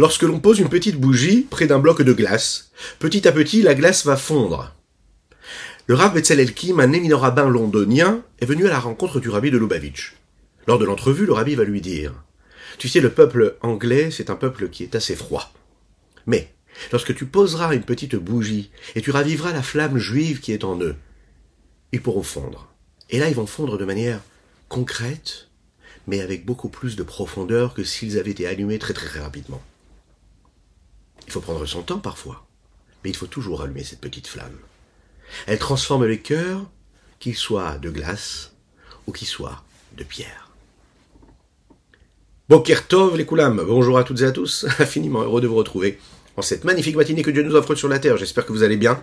Lorsque l'on pose une petite bougie près d'un bloc de glace, petit à petit, la glace va fondre. Le Rav Betzalel Kim, un éminent rabbin londonien, est venu à la rencontre du rabbi de Lubavitch. Lors de l'entrevue, le rabbi va lui dire Tu sais, le peuple anglais, c'est un peuple qui est assez froid. Mais, lorsque tu poseras une petite bougie et tu raviveras la flamme juive qui est en eux, ils pourront fondre. Et là, ils vont fondre de manière concrète, mais avec beaucoup plus de profondeur que s'ils avaient été allumés très très rapidement. Il faut prendre son temps parfois, mais il faut toujours allumer cette petite flamme. Elle transforme les cœurs, qu'ils soient de glace ou qu'ils soient de pierre. Bokertov les Koulam, bonjour à toutes et à tous, infiniment heureux de vous retrouver en cette magnifique matinée que Dieu nous offre sur la terre. J'espère que vous allez bien.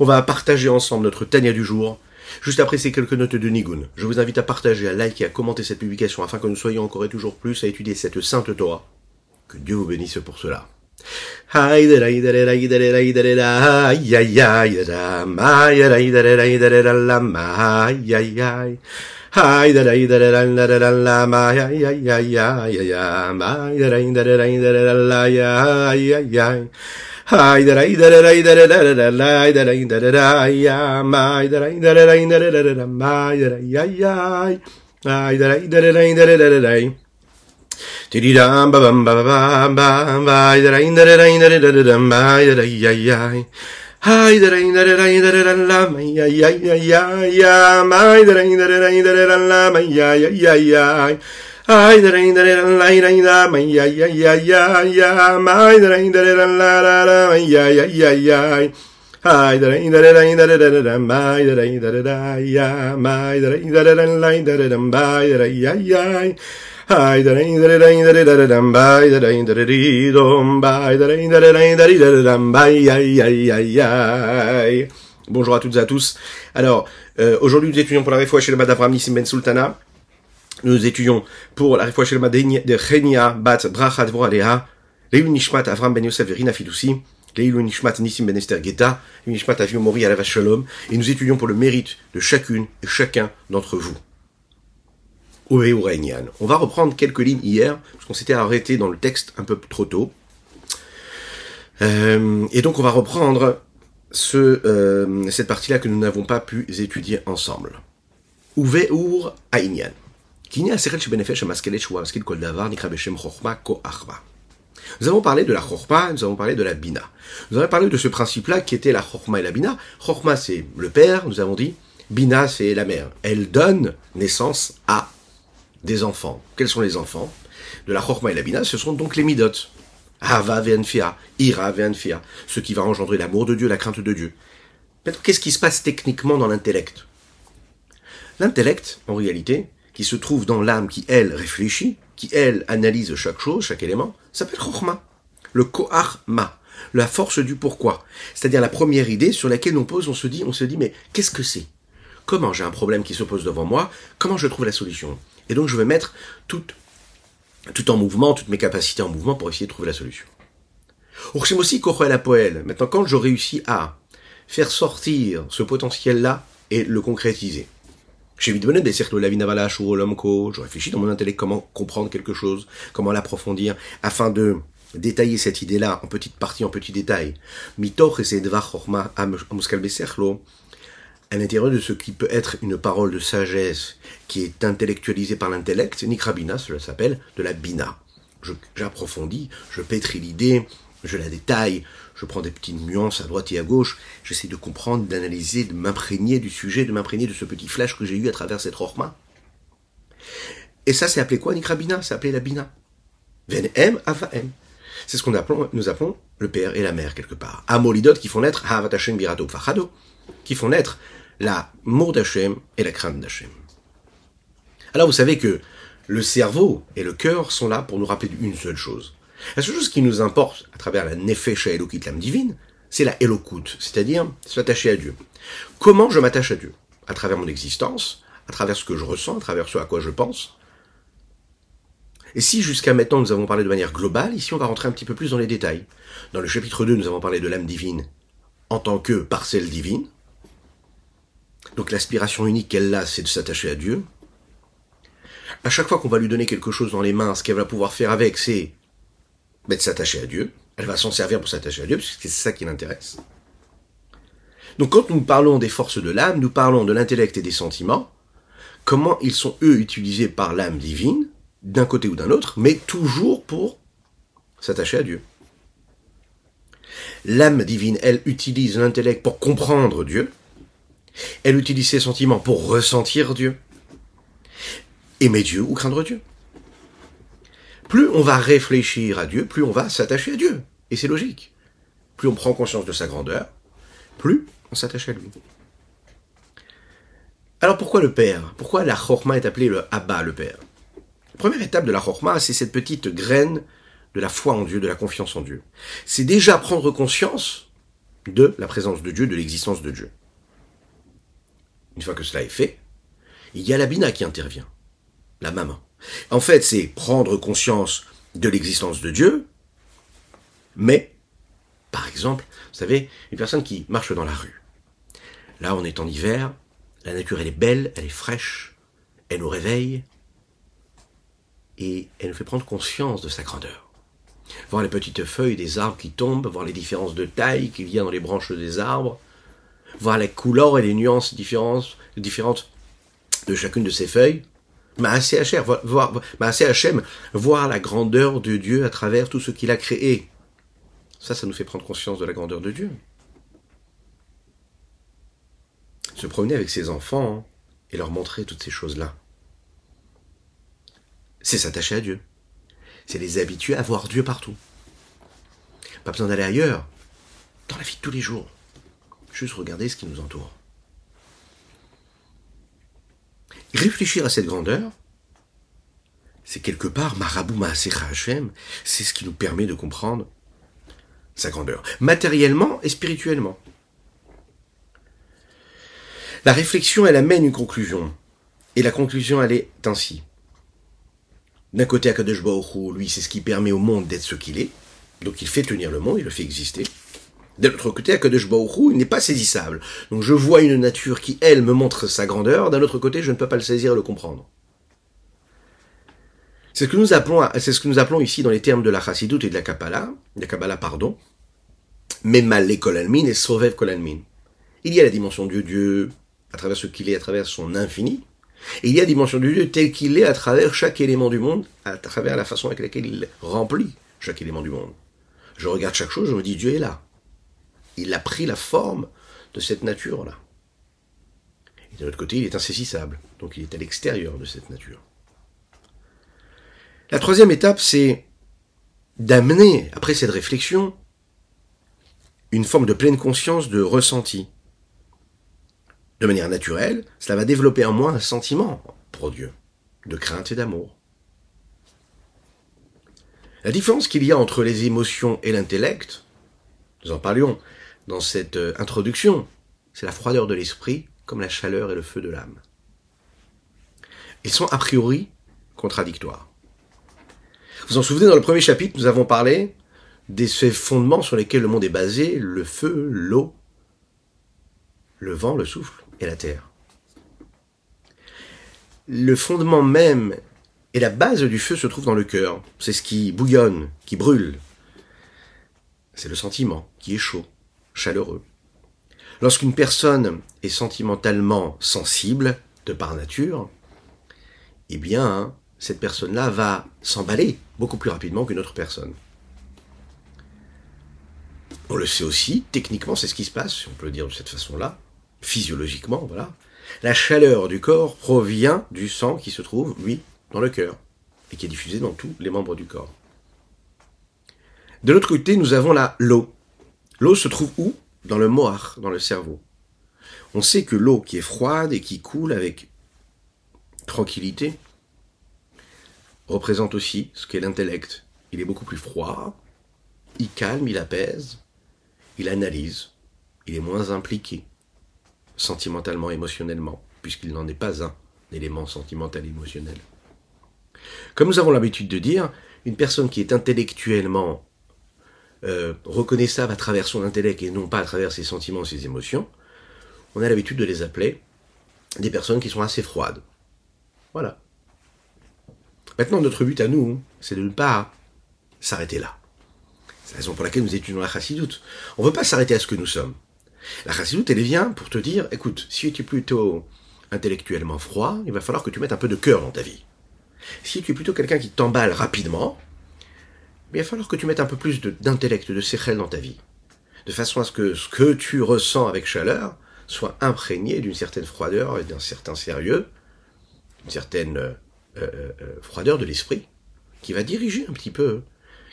On va partager ensemble notre Tania du jour. Juste après ces quelques notes de Nigun, je vous invite à partager, à liker et à commenter cette publication afin que nous soyons encore et toujours plus à étudier cette sainte Torah. Que Dieu vous bénisse pour cela. Hi da da da da da da da da da da da da da ya my da da da da da da da da my da ya ya ay da da da da da da da da Didi dam ba bam ba ba ba ba da da da da da da da da my da ya ya Hi da da da da da da da Tiri dam ba bam ba ba ba ba ba ba ba ba ba ba ba ba ba ba ba ba ba Hai der in der rein der ran la mai ya ya ya ya ya mai der in der rein der ran la mai ya ya ya ya Hai der in der ran la rein da mai ya ya ya ya ya mai der in der ran la la la mai ya ya ya ya Hai der in der rein der der ran mai der in der da ya mai der in der ran la in der ran mai ya ya Bonjour à toutes et à tous. Alors, euh, aujourd'hui nous étudions pour la réfoua chez le Badavram Nissim Ben Sultana. Nous étudions pour la réfoua chez le de Chenia Bat Bracha Dvoralea, Leilu Nishmat Avram Ben Yosef Verina Fidusi, Leilu Nishmat Nissim Ben Esther Geta, Nishmat Aviu Mori Alava Shalom, et nous étudions pour le mérite de chacune et chacun d'entre vous. On va reprendre quelques lignes hier, parce qu'on s'était arrêté dans le texte un peu trop tôt. Euh, et donc on va reprendre ce, euh, cette partie-là que nous n'avons pas pu étudier ensemble. Uve Ur Aïnian. Nous avons parlé de la chorma, nous avons parlé de la bina. Nous avons parlé de ce principe-là qui était la chorma et la bina. Chorma, c'est le père, nous avons dit. Bina, c'est la mère. Elle donne naissance à des enfants. Quels sont les enfants De la chorma et la bina, ce sont donc les midot. Hava ve'enfia, ira ve'enfia. Ce qui va engendrer l'amour de Dieu, la crainte de Dieu. Maintenant, qu'est-ce qui se passe techniquement dans l'intellect L'intellect, en réalité, qui se trouve dans l'âme qui, elle, réfléchit, qui, elle, analyse chaque chose, chaque élément, s'appelle Chokhmah. Le Koharma, la force du pourquoi. C'est-à-dire la première idée sur laquelle on pose, on se dit, on se dit, mais qu'est-ce que c'est? Comment j'ai un problème qui se pose devant moi? Comment je trouve la solution? Et donc je vais mettre tout, tout en mouvement, toutes mes capacités en mouvement pour essayer de trouver la solution. aussi la. Maintenant, quand je réussis à faire sortir ce potentiel-là et le concrétiser, je réfléchis dans mon intellect comment comprendre quelque chose, comment l'approfondir, afin de détailler cette idée-là en petites parties, en petits détails. À l'intérieur de ce qui peut être une parole de sagesse qui est intellectualisée par l'intellect, Nikrabina, cela s'appelle de la bina. J'approfondis, je pétris l'idée, je la détaille, je prends des petites nuances à droite et à gauche, j'essaie de comprendre, d'analyser, de m'imprégner du sujet, de m'imprégner de ce petit flash que j'ai eu à travers cette rorma. Et ça, c'est appelé quoi, Nikrabina C'est appelé la bina. Ven M, Ava M. C'est ce qu'on nous appelons le père et la mère, quelque part. Amolidot qui font naître Havat Hashem Birato Fachado, qui font naître l'amour d'Hachem et la crainte d'Hachem. Alors vous savez que le cerveau et le cœur sont là pour nous rappeler une seule chose. La seule chose qui nous importe à travers la nefesh elokit, l'âme divine, c'est la elokut, c'est-à-dire s'attacher à Dieu. Comment je m'attache à Dieu? À travers mon existence, à travers ce que je ressens, à travers ce à quoi je pense. Et si jusqu'à maintenant nous avons parlé de manière globale, ici on va rentrer un petit peu plus dans les détails. Dans le chapitre 2, nous avons parlé de l'âme divine en tant que parcelle divine. Donc l'aspiration unique qu'elle a, c'est de s'attacher à Dieu. À chaque fois qu'on va lui donner quelque chose dans les mains, ce qu'elle va pouvoir faire avec, c'est de s'attacher à Dieu. Elle va s'en servir pour s'attacher à Dieu, puisque c'est ça qui l'intéresse. Donc quand nous parlons des forces de l'âme, nous parlons de l'intellect et des sentiments, comment ils sont eux utilisés par l'âme divine, d'un côté ou d'un autre, mais toujours pour s'attacher à Dieu. L'âme divine, elle, utilise l'intellect pour comprendre Dieu, elle utilise ses sentiments pour ressentir Dieu, aimer Dieu ou craindre Dieu. Plus on va réfléchir à Dieu, plus on va s'attacher à Dieu. Et c'est logique. Plus on prend conscience de sa grandeur, plus on s'attache à lui. Alors pourquoi le Père? Pourquoi la Chorma est appelée le Abba, le Père? Première étape de la Chorma, c'est cette petite graine de la foi en Dieu, de la confiance en Dieu. C'est déjà prendre conscience de la présence de Dieu, de l'existence de Dieu. Une fois que cela est fait, il y a la Bina qui intervient, la maman. En fait, c'est prendre conscience de l'existence de Dieu, mais, par exemple, vous savez, une personne qui marche dans la rue. Là, on est en hiver, la nature, elle est belle, elle est fraîche, elle nous réveille, et elle nous fait prendre conscience de sa grandeur. Voir les petites feuilles des arbres qui tombent, voir les différences de taille qu'il y a dans les branches des arbres, voir les couleurs et les nuances différentes, différentes de chacune de ces feuilles, Maasé voir, voir la grandeur de Dieu à travers tout ce qu'il a créé. Ça, ça nous fait prendre conscience de la grandeur de Dieu. Se promener avec ses enfants et leur montrer toutes ces choses-là. C'est s'attacher à Dieu. C'est les habituer à voir Dieu partout. Pas besoin d'aller ailleurs. Dans la vie de tous les jours. Juste regarder ce qui nous entoure. Réfléchir à cette grandeur, c'est quelque part Marabout Maasecha Hashem, c'est ce qui nous permet de comprendre sa grandeur, matériellement et spirituellement. La réflexion, elle amène une conclusion. Et la conclusion, elle est ainsi. D'un côté, Akadosh Baruch lui, c'est ce qui permet au monde d'être ce qu'il est. Donc il fait tenir le monde, il le fait exister. De l'autre côté, Akadosh Baruch il n'est pas saisissable. Donc je vois une nature qui, elle, me montre sa grandeur. D'un autre côté, je ne peux pas le saisir et le comprendre. C'est ce que nous appelons, ce que nous appelons ici dans les termes de la Chassidut et de la Kabbalah, la Kabbalah, pardon, Memalé Kolalmin et Sovev Kolalmin. Il y a la dimension de Dieu à travers ce qu'il est, à travers son infini. Il y a dimension de Dieu tel qu'il est à travers chaque élément du monde, à travers la façon avec laquelle il remplit chaque élément du monde. Je regarde chaque chose, je me dis Dieu est là. Il a pris la forme de cette nature-là. Et de l'autre côté, il est insaisissable. Donc il est à l'extérieur de cette nature. La troisième étape, c'est d'amener, après cette réflexion, une forme de pleine conscience de ressenti. De manière naturelle, cela va développer en moi un sentiment pour Dieu, de crainte et d'amour. La différence qu'il y a entre les émotions et l'intellect, nous en parlions dans cette euh, introduction, c'est la froideur de l'esprit comme la chaleur et le feu de l'âme. Ils sont a priori contradictoires. Vous vous en souvenez, dans le premier chapitre, nous avons parlé des fondements sur lesquels le monde est basé, le feu, l'eau, le vent, le souffle et la terre. Le fondement même et la base du feu se trouve dans le cœur. C'est ce qui bouillonne, qui brûle. C'est le sentiment qui est chaud chaleureux. Lorsqu'une personne est sentimentalement sensible, de par nature, eh bien, cette personne-là va s'emballer beaucoup plus rapidement qu'une autre personne. On le sait aussi, techniquement, c'est ce qui se passe, si on peut le dire de cette façon-là, physiologiquement, voilà. La chaleur du corps provient du sang qui se trouve, lui, dans le cœur, et qui est diffusé dans tous les membres du corps. De l'autre côté, nous avons la l'eau. L'eau se trouve où? Dans le moar, dans le cerveau. On sait que l'eau qui est froide et qui coule avec tranquillité représente aussi ce qu'est l'intellect. Il est beaucoup plus froid, il calme, il apaise, il analyse, il est moins impliqué sentimentalement, émotionnellement, puisqu'il n'en est pas un élément sentimental émotionnel. Comme nous avons l'habitude de dire, une personne qui est intellectuellement euh, reconnaissable à travers son intellect et non pas à travers ses sentiments, ses émotions, on a l'habitude de les appeler des personnes qui sont assez froides. Voilà. Maintenant, notre but à nous, c'est de ne pas s'arrêter là. raison pour laquelle nous étudions la chassidoute. On ne veut pas s'arrêter à ce que nous sommes. La chassidoute, elle vient pour te dire, écoute, si tu es plutôt intellectuellement froid, il va falloir que tu mettes un peu de cœur dans ta vie. Si tu es plutôt quelqu'un qui t'emballe rapidement, il va falloir que tu mettes un peu plus d'intellect, de, séchel dans ta vie. De façon à ce que ce que tu ressens avec chaleur soit imprégné d'une certaine froideur et d'un certain sérieux, une certaine euh, euh, euh, froideur de l'esprit, qui va diriger un petit peu,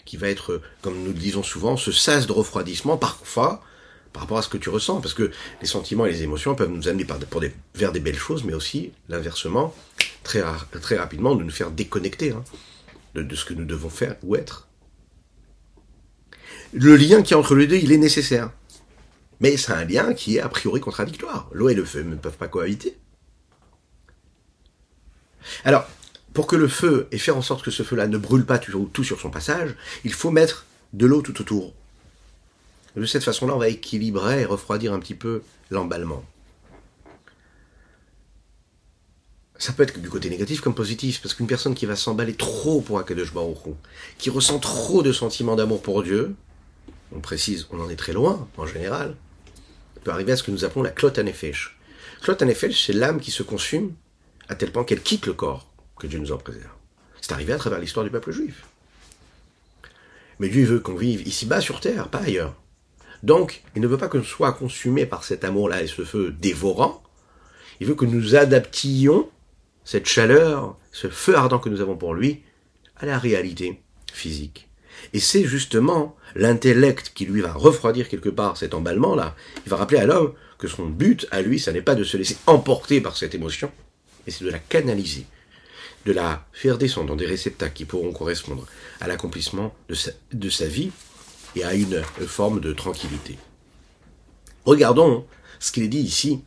qui va être, comme nous le disons souvent, ce sas de refroidissement parfois par rapport à ce que tu ressens, parce que les sentiments et les émotions peuvent nous amener vers des belles choses, mais aussi l'inversement, très, rapidement, de nous faire déconnecter hein, de, ce que nous devons faire ou être. Le lien qui est entre les deux, il est nécessaire. Mais c'est un lien qui est a priori contradictoire. L'eau et le feu ne peuvent pas cohabiter. Alors, pour que le feu et faire en sorte que ce feu-là ne brûle pas tout sur son passage, il faut mettre de l'eau tout autour. De cette façon-là, on va équilibrer et refroidir un petit peu l'emballement. Ça peut être du côté négatif comme positif, parce qu'une personne qui va s'emballer trop pour Akadosh Baruch qui ressent trop de sentiments d'amour pour Dieu, on précise, on en est très loin, en général, peut arriver à ce que nous appelons la clotte anefesh. Clotte anefesh, c'est l'âme qui se consume à tel point qu'elle quitte le corps, que Dieu nous en préserve. C'est arrivé à travers l'histoire du peuple juif. Mais Dieu veut qu'on vive ici-bas sur terre, pas ailleurs. Donc, il ne veut pas que nous soyons consumés par cet amour-là et ce feu dévorant. Il veut que nous adaptions cette chaleur, ce feu ardent que nous avons pour lui, à la réalité physique. Et c'est justement l'intellect qui lui va refroidir quelque part cet emballement-là. Il va rappeler à l'homme que son but à lui, ça n'est pas de se laisser emporter par cette émotion, mais c'est de la canaliser, de la faire descendre dans des réceptacles qui pourront correspondre à l'accomplissement de sa vie et à une forme de tranquillité. Regardons ce qu'il est dit ici,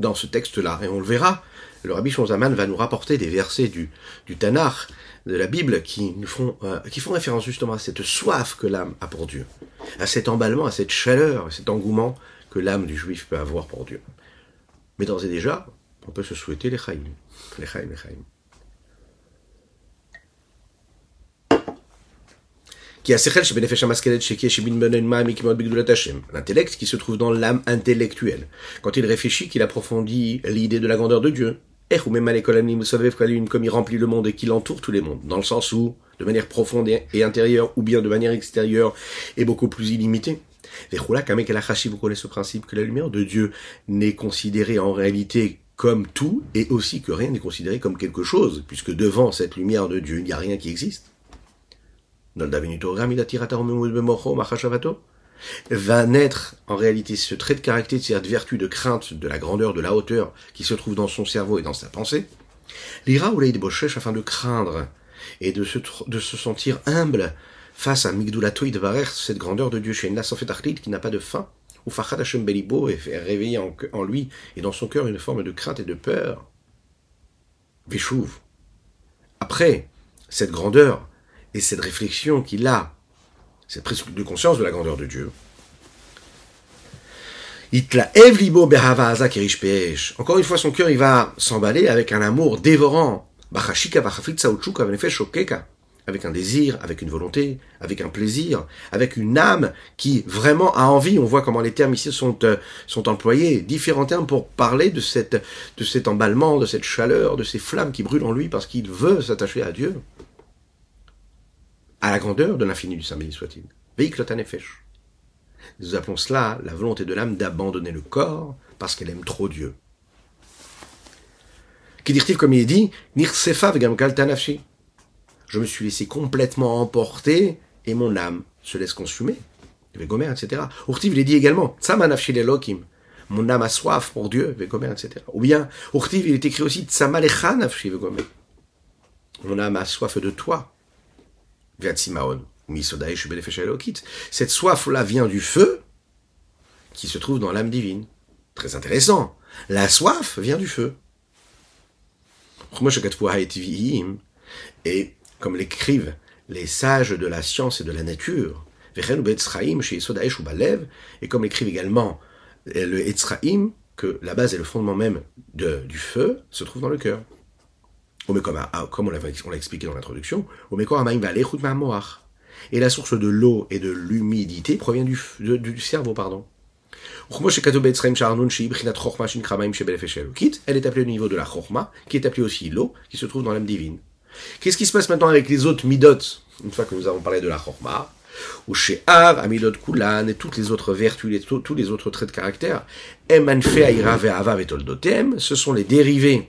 dans ce texte-là, et on le verra, le Rabbi Shonzaman va nous rapporter des versets du, du de la Bible, qui, nous font, euh, qui font référence justement à cette soif que l'âme a pour Dieu, à cet emballement, à cette chaleur, à cet engouement que l'âme du juif peut avoir pour Dieu. Mais d'ores et déjà, on peut se souhaiter les chaim, les chaim, les chaim. L'intellect qui se trouve dans l'âme intellectuelle. Quand il réfléchit, qu'il approfondit l'idée de la grandeur de Dieu. Comme il remplit le monde et qu'il entoure tous les mondes. Dans le sens où, de manière profonde et intérieure, ou bien de manière extérieure et beaucoup plus illimitée. Vous connaissez ce principe que la lumière de Dieu n'est considérée en réalité comme tout et aussi que rien n'est considéré comme quelque chose, puisque devant cette lumière de Dieu, il n'y a rien qui existe va naître en réalité ce trait de caractère, cette vertu de crainte de la grandeur, de la hauteur qui se trouve dans son cerveau et dans sa pensée. L'ira ou de afin de craindre et de se, sentir humble face à Migdulatoï de Barer, cette grandeur de Dieu chez Nas qui n'a pas de fin, ou Fachad Hashem Belibo et faire réveiller en, en, lui et dans son cœur une forme de crainte et de peur. Véchouv. Après cette grandeur, et cette réflexion qu'il a, cette prise de conscience de la grandeur de Dieu, encore une fois, son cœur, il va s'emballer avec un amour dévorant. Avec un désir, avec une volonté, avec un plaisir, avec une âme qui vraiment a envie. On voit comment les termes ici sont, euh, sont employés, différents termes pour parler de, cette, de cet emballement, de cette chaleur, de ces flammes qui brûlent en lui parce qu'il veut s'attacher à Dieu à la grandeur de l'infini du Saint béni soit-il. Veiklotanefesh. Nous appelons cela la volonté de l'âme d'abandonner le corps parce qu'elle aime trop Dieu. Dit comme il est dit, Je me suis laissé complètement emporter et mon âme se laisse consumer. Vegomer, etc. Urtiv, il est dit également, Tsamanafshi Mon âme a soif pour Dieu, Vegomer, etc. Ou bien, Urtiv, il est écrit aussi, Tsamalechanafshi, Vegomer. Mon âme a soif de toi, cette soif-là vient du feu qui se trouve dans l'âme divine. Très intéressant. La soif vient du feu. Et comme l'écrivent les sages de la science et de la nature, et comme l'écrivent également le Etzraim, que la base et le fondement même du feu se trouve dans le cœur comme, on l'a expliqué dans l'introduction, Et la source de l'eau et de l'humidité provient du, du cerveau, pardon. Elle est appelée au niveau de la chorma, qui est appelée aussi l'eau, qui se trouve dans l'âme divine. Qu'est-ce qui se passe maintenant avec les autres midot Une fois que nous avons parlé de la chorma, ou chez Ar, Amidot Kulan, et toutes les autres vertus, tous les autres traits de caractère, ce sont les dérivés,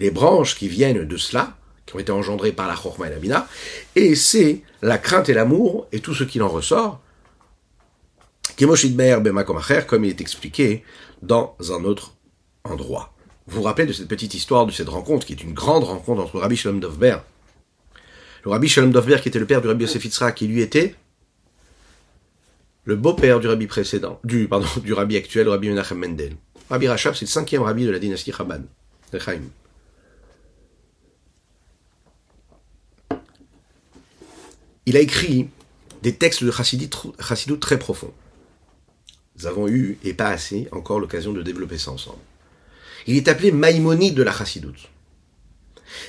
les branches qui viennent de cela, qui ont été engendrées par la chorma et la bina, et c'est la crainte et l'amour, et tout ce qu'il en ressort, Bemakomacher, comme il est expliqué dans un autre endroit. Vous vous rappelez de cette petite histoire, de cette rencontre, qui est une grande rencontre entre Rabbi Shalom Dovber, le Rabbi Shalom Dovber, qui était le père du Rabbi Yosef Yitzhak, qui lui était le beau-père du Rabbi précédent, du, pardon, du Rabbi actuel, Rabbi Menachem Mendel. Rabbi Rachab, c'est le cinquième Rabbi de la dynastie Chabad, de Chaim. Il a écrit des textes de Chassidut très profonds. Nous avons eu, et pas assez, encore l'occasion de développer ça ensemble. Il est appelé Maïmonide de la Chassidut.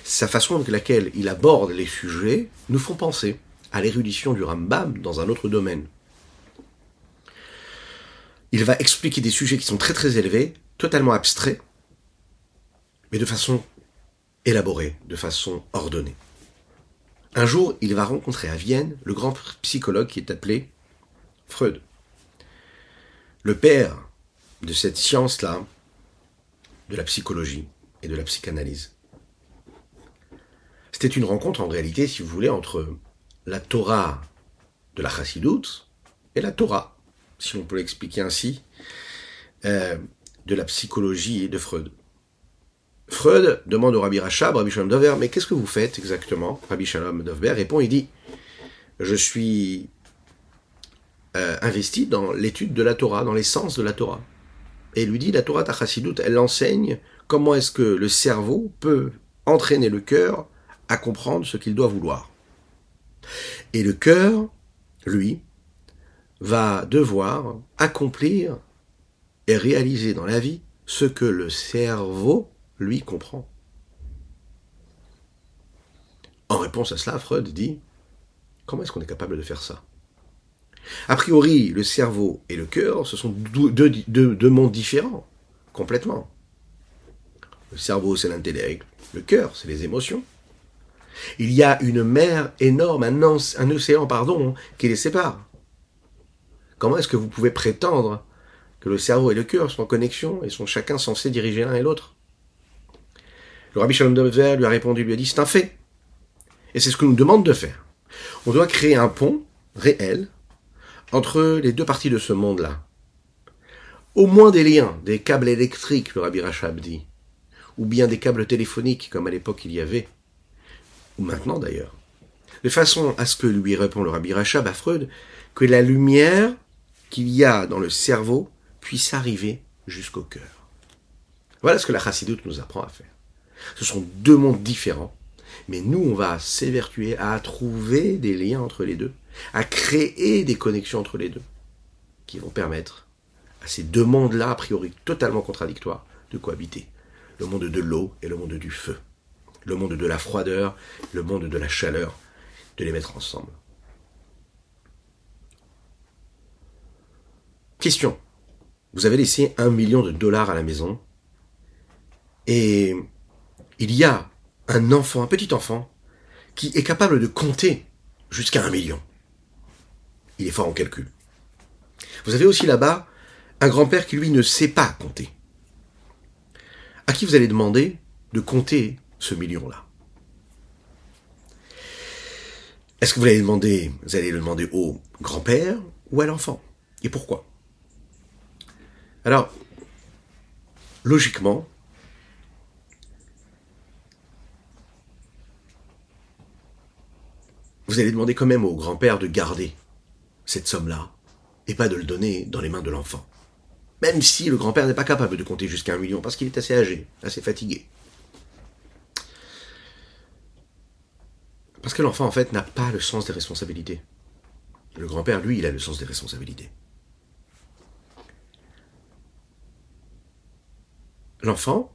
Sa façon avec laquelle il aborde les sujets nous font penser à l'érudition du Rambam dans un autre domaine. Il va expliquer des sujets qui sont très très élevés, totalement abstraits, mais de façon élaborée, de façon ordonnée. Un jour, il va rencontrer à Vienne le grand psychologue qui est appelé Freud. Le père de cette science-là, de la psychologie et de la psychanalyse. C'était une rencontre en réalité, si vous voulez, entre la Torah de la Chassidoute et la Torah, si on peut l'expliquer ainsi, euh, de la psychologie de Freud. Freud demande au Rabbi Rachab, Rabbi Shalom Dover, mais qu'est-ce que vous faites exactement? Rabbi Shalom Dover répond, il dit, je suis euh, investi dans l'étude de la Torah, dans l'essence de la Torah. Et lui dit, la Torah Tachassidut, elle enseigne comment est-ce que le cerveau peut entraîner le cœur à comprendre ce qu'il doit vouloir. Et le cœur, lui, va devoir accomplir et réaliser dans la vie ce que le cerveau lui comprend. En réponse à cela, Freud dit Comment est-ce qu'on est capable de faire ça? A priori, le cerveau et le cœur, ce sont deux, mondes différents, complètement. Le cerveau, c'est l'intellect, le cœur, c'est les émotions. Il y a une mer énorme, un, un océan, pardon, qui les sépare. Comment est-ce que vous pouvez prétendre que le cerveau et le cœur sont en connexion et sont chacun censés diriger l'un et l'autre? Le rabbi Shalom Dover lui a répondu, lui a dit, c'est un fait. Et c'est ce que nous demande de faire. On doit créer un pont réel entre les deux parties de ce monde-là. Au moins des liens, des câbles électriques, le rabbi Rachab dit, ou bien des câbles téléphoniques, comme à l'époque il y avait, ou maintenant d'ailleurs, de façon à ce que lui répond le rabbi Rachab à Freud, que la lumière qu'il y a dans le cerveau puisse arriver jusqu'au cœur. Voilà ce que la chassidoute nous apprend à faire. Ce sont deux mondes différents, mais nous, on va s'évertuer à trouver des liens entre les deux, à créer des connexions entre les deux, qui vont permettre à ces deux mondes-là, a priori totalement contradictoires, de cohabiter. Le monde de l'eau et le monde du feu. Le monde de la froideur, le monde de la chaleur, de les mettre ensemble. Question. Vous avez laissé un million de dollars à la maison et il y a un enfant, un petit enfant, qui est capable de compter jusqu'à un million. Il est fort en calcul. Vous avez aussi là-bas un grand-père qui, lui, ne sait pas compter. À qui vous allez demander de compter ce million-là? Est-ce que vous allez demander, vous allez le demander au grand-père ou à l'enfant? Et pourquoi? Alors, logiquement, vous allez demander quand même au grand-père de garder cette somme-là et pas de le donner dans les mains de l'enfant. Même si le grand-père n'est pas capable de compter jusqu'à un million parce qu'il est assez âgé, assez fatigué. Parce que l'enfant, en fait, n'a pas le sens des responsabilités. Le grand-père, lui, il a le sens des responsabilités. L'enfant,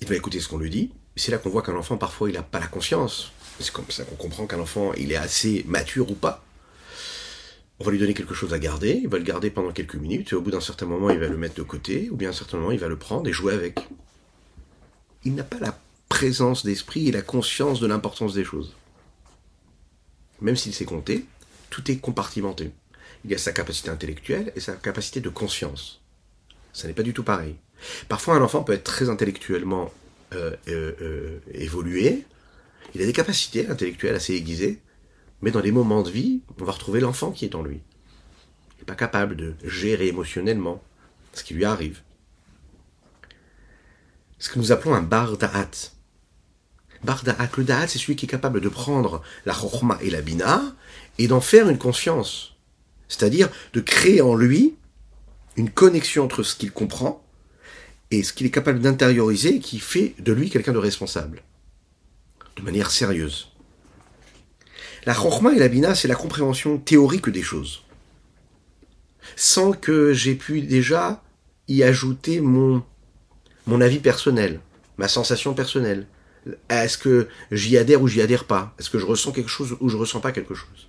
il va écouter ce qu'on lui dit. C'est là qu'on voit qu'un enfant, parfois, il n'a pas la conscience c'est comme ça qu'on comprend qu'un enfant, il est assez mature ou pas. On va lui donner quelque chose à garder, il va le garder pendant quelques minutes, et au bout d'un certain moment, il va le mettre de côté, ou bien à un certain moment, il va le prendre et jouer avec. Il n'a pas la présence d'esprit et la conscience de l'importance des choses. Même s'il sait compter, tout est compartimenté. Il y a sa capacité intellectuelle et sa capacité de conscience. Ça n'est pas du tout pareil. Parfois, un enfant peut être très intellectuellement euh, euh, euh, évolué. Il a des capacités intellectuelles assez aiguisées, mais dans des moments de vie, on va retrouver l'enfant qui est en lui. Il n'est pas capable de gérer émotionnellement ce qui lui arrive. Ce que nous appelons un bar da'at. Bar le da'at, c'est celui qui est capable de prendre la chorma et la bina et d'en faire une conscience. C'est-à-dire de créer en lui une connexion entre ce qu'il comprend et ce qu'il est capable d'intérioriser qui fait de lui quelqu'un de responsable. De manière sérieuse. La chorma et la bina, c'est la compréhension théorique des choses. Sans que j'ai pu déjà y ajouter mon, mon avis personnel, ma sensation personnelle. Est-ce que j'y adhère ou j'y adhère pas? Est-ce que je ressens quelque chose ou je ressens pas quelque chose?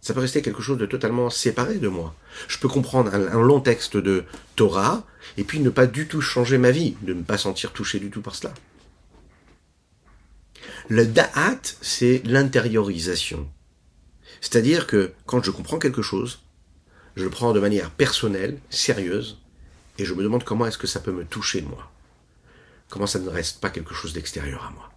Ça peut rester quelque chose de totalement séparé de moi. Je peux comprendre un, long texte de Torah et puis ne pas du tout changer ma vie, ne pas sentir touché du tout par cela. Le da'at, c'est l'intériorisation. C'est-à-dire que quand je comprends quelque chose, je le prends de manière personnelle, sérieuse, et je me demande comment est-ce que ça peut me toucher moi. Comment ça ne reste pas quelque chose d'extérieur à moi.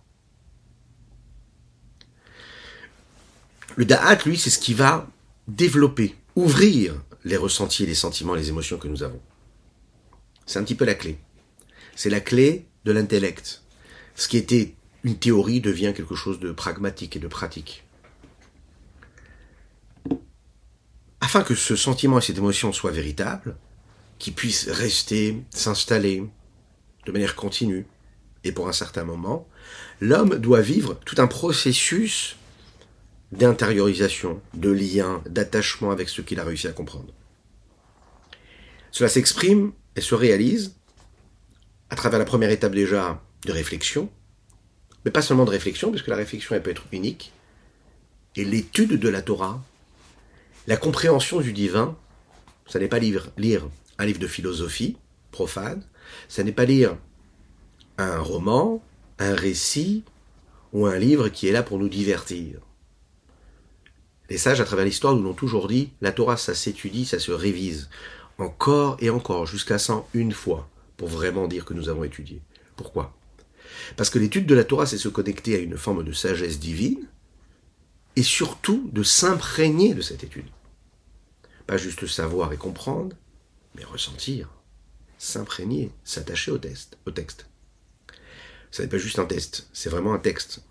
Le da'at, lui, c'est ce qui va développer, ouvrir les ressentis, les sentiments, les émotions que nous avons. C'est un petit peu la clé. C'est la clé de l'intellect. Ce qui était une théorie devient quelque chose de pragmatique et de pratique. Afin que ce sentiment et cette émotion soient véritables, qu'ils puissent rester, s'installer de manière continue et pour un certain moment, l'homme doit vivre tout un processus d'intériorisation, de lien, d'attachement avec ce qu'il a réussi à comprendre. Cela s'exprime et se réalise à travers la première étape déjà de réflexion, mais pas seulement de réflexion, puisque la réflexion elle peut être unique, et l'étude de la Torah, la compréhension du divin, ça n'est pas lire, un livre de philosophie profane, ça n'est pas lire un roman, un récit ou un livre qui est là pour nous divertir. Les sages, à travers l'histoire, nous l'ont toujours dit, la Torah, ça s'étudie, ça se révise, encore et encore, jusqu'à 101 fois, pour vraiment dire que nous avons étudié. Pourquoi? Parce que l'étude de la Torah, c'est se connecter à une forme de sagesse divine, et surtout de s'imprégner de cette étude. Pas juste savoir et comprendre, mais ressentir, s'imprégner, s'attacher au, test, au texte. Ce n'est pas juste un test, c'est vraiment un texte.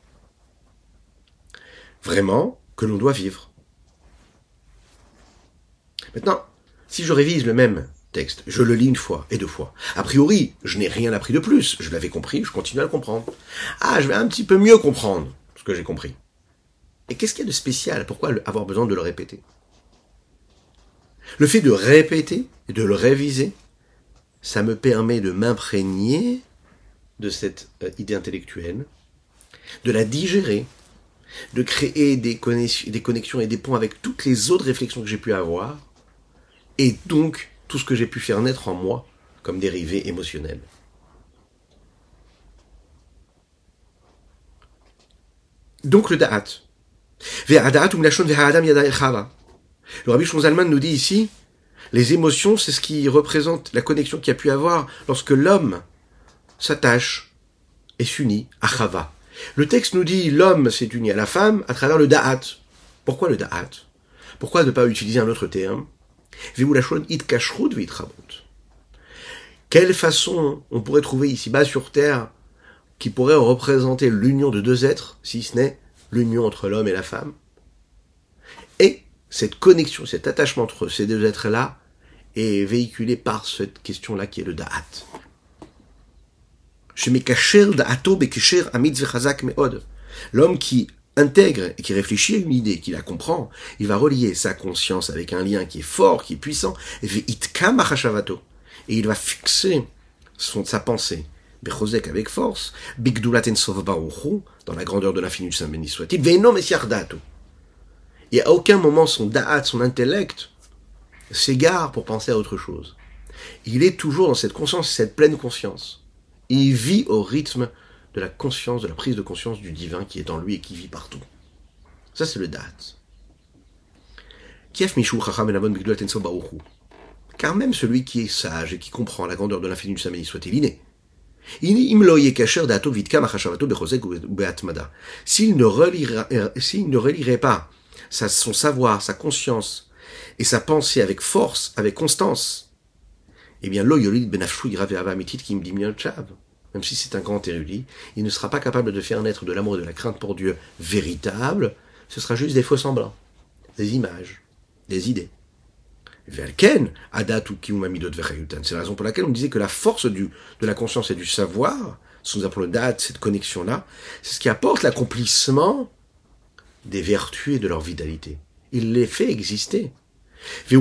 Vraiment, que l'on doit vivre. Maintenant, si je révise le même texte, je le lis une fois et deux fois. A priori, je n'ai rien appris de plus. Je l'avais compris, je continue à le comprendre. Ah, je vais un petit peu mieux comprendre ce que j'ai compris. Et qu'est-ce qu'il y a de spécial? Pourquoi avoir besoin de le répéter? Le fait de répéter et de le réviser, ça me permet de m'imprégner de cette euh, idée intellectuelle, de la digérer, de créer des connexions, et des ponts avec toutes les autres réflexions que j'ai pu avoir, et donc tout ce que j'ai pu faire naître en moi comme dérivé émotionnel. Donc le da'at. Le Rabbi Shonzalman nous dit ici, les émotions, c'est ce qui représente la connexion qu'il y a pu avoir lorsque l'homme s'attache et s'unit à Chava, le texte nous dit l'homme s'est uni à la femme à travers le da'at. Pourquoi le da'at? Pourquoi ne pas utiliser un autre terme? Quelle façon on pourrait trouver ici-bas sur Terre qui pourrait représenter l'union de deux êtres, si ce n'est l'union entre l'homme et la femme? Et cette connexion, cet attachement entre ces deux êtres-là est véhiculé par cette question-là qui est le da'at. L'homme qui intègre et qui réfléchit à une idée, qui la comprend, il va relier sa conscience avec un lien qui est fort, qui est puissant, et il va fixer son, sa pensée Bechosek avec force, Bigdulat Ensov Baruchu, dans la grandeur de l'infini du Saint béni soit-il. Et à aucun moment son da'at, son intellect, s'égare pour penser à autre chose. Il est toujours dans cette conscience, cette pleine conscience. Il vit au rythme de la conscience, de la prise de conscience du divin qui est en lui et qui vit partout. Ça, c'est le Baruchu. Car même celui qui est sage et qui comprend la grandeur de l'infini du béni soit-il s'il ne, relira, s'il ne relirait pas son savoir, sa conscience et sa pensée avec force, avec constance, eh bien, même si c'est un grand érudit, il ne sera pas capable de faire naître de l'amour et de la crainte pour Dieu véritable, ce sera juste des faux semblants, des images, des idées. Velken, Adat ou C'est la raison pour laquelle on disait que la force de la conscience et du savoir, ce que nous appelons le Dat, cette connexion-là, c'est ce qui apporte l'accomplissement des vertus et de leur vitalité. Il les fait exister. Il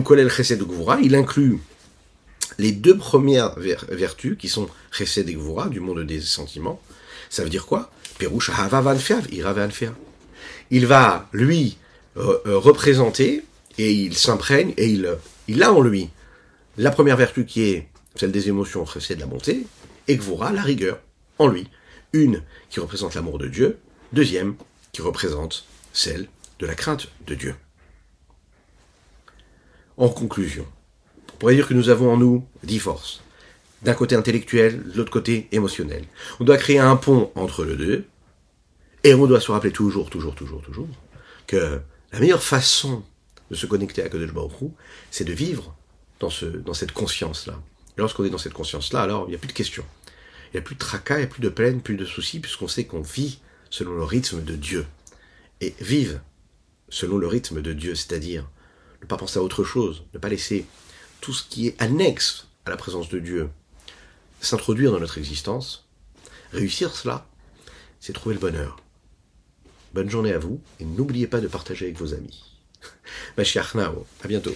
inclut les deux premières vertus qui sont Chesed et Gvura, du monde des sentiments. Ça veut dire quoi? Il va, lui, euh, euh, représenter et il s'imprègne et il il a en lui la première vertu qui est celle des émotions, c'est de la bonté, et Gvura, la rigueur, en lui. Une qui représente l'amour de Dieu, deuxième qui représente celle de la crainte de Dieu. En conclusion, on pourrait dire que nous avons en nous dix forces. D'un côté intellectuel, de l'autre côté émotionnel. On doit créer un pont entre les deux, et on doit se rappeler toujours, toujours, toujours, toujours, que la meilleure façon de se connecter à Baruch c'est de vivre dans, ce, dans cette conscience-là. Et lorsqu'on est dans cette conscience-là, alors il n'y a plus de questions. Il n'y a plus de tracas, il n'y a plus de peine, plus de soucis, puisqu'on sait qu'on vit selon le rythme de Dieu. Et vive selon le rythme de Dieu, c'est-à-dire ne pas penser à autre chose, ne pas laisser tout ce qui est annexe à la présence de Dieu s'introduire dans notre existence. Réussir cela, c'est trouver le bonheur. Bonne journée à vous et n'oubliez pas de partager avec vos amis. Mashiach. À bientôt.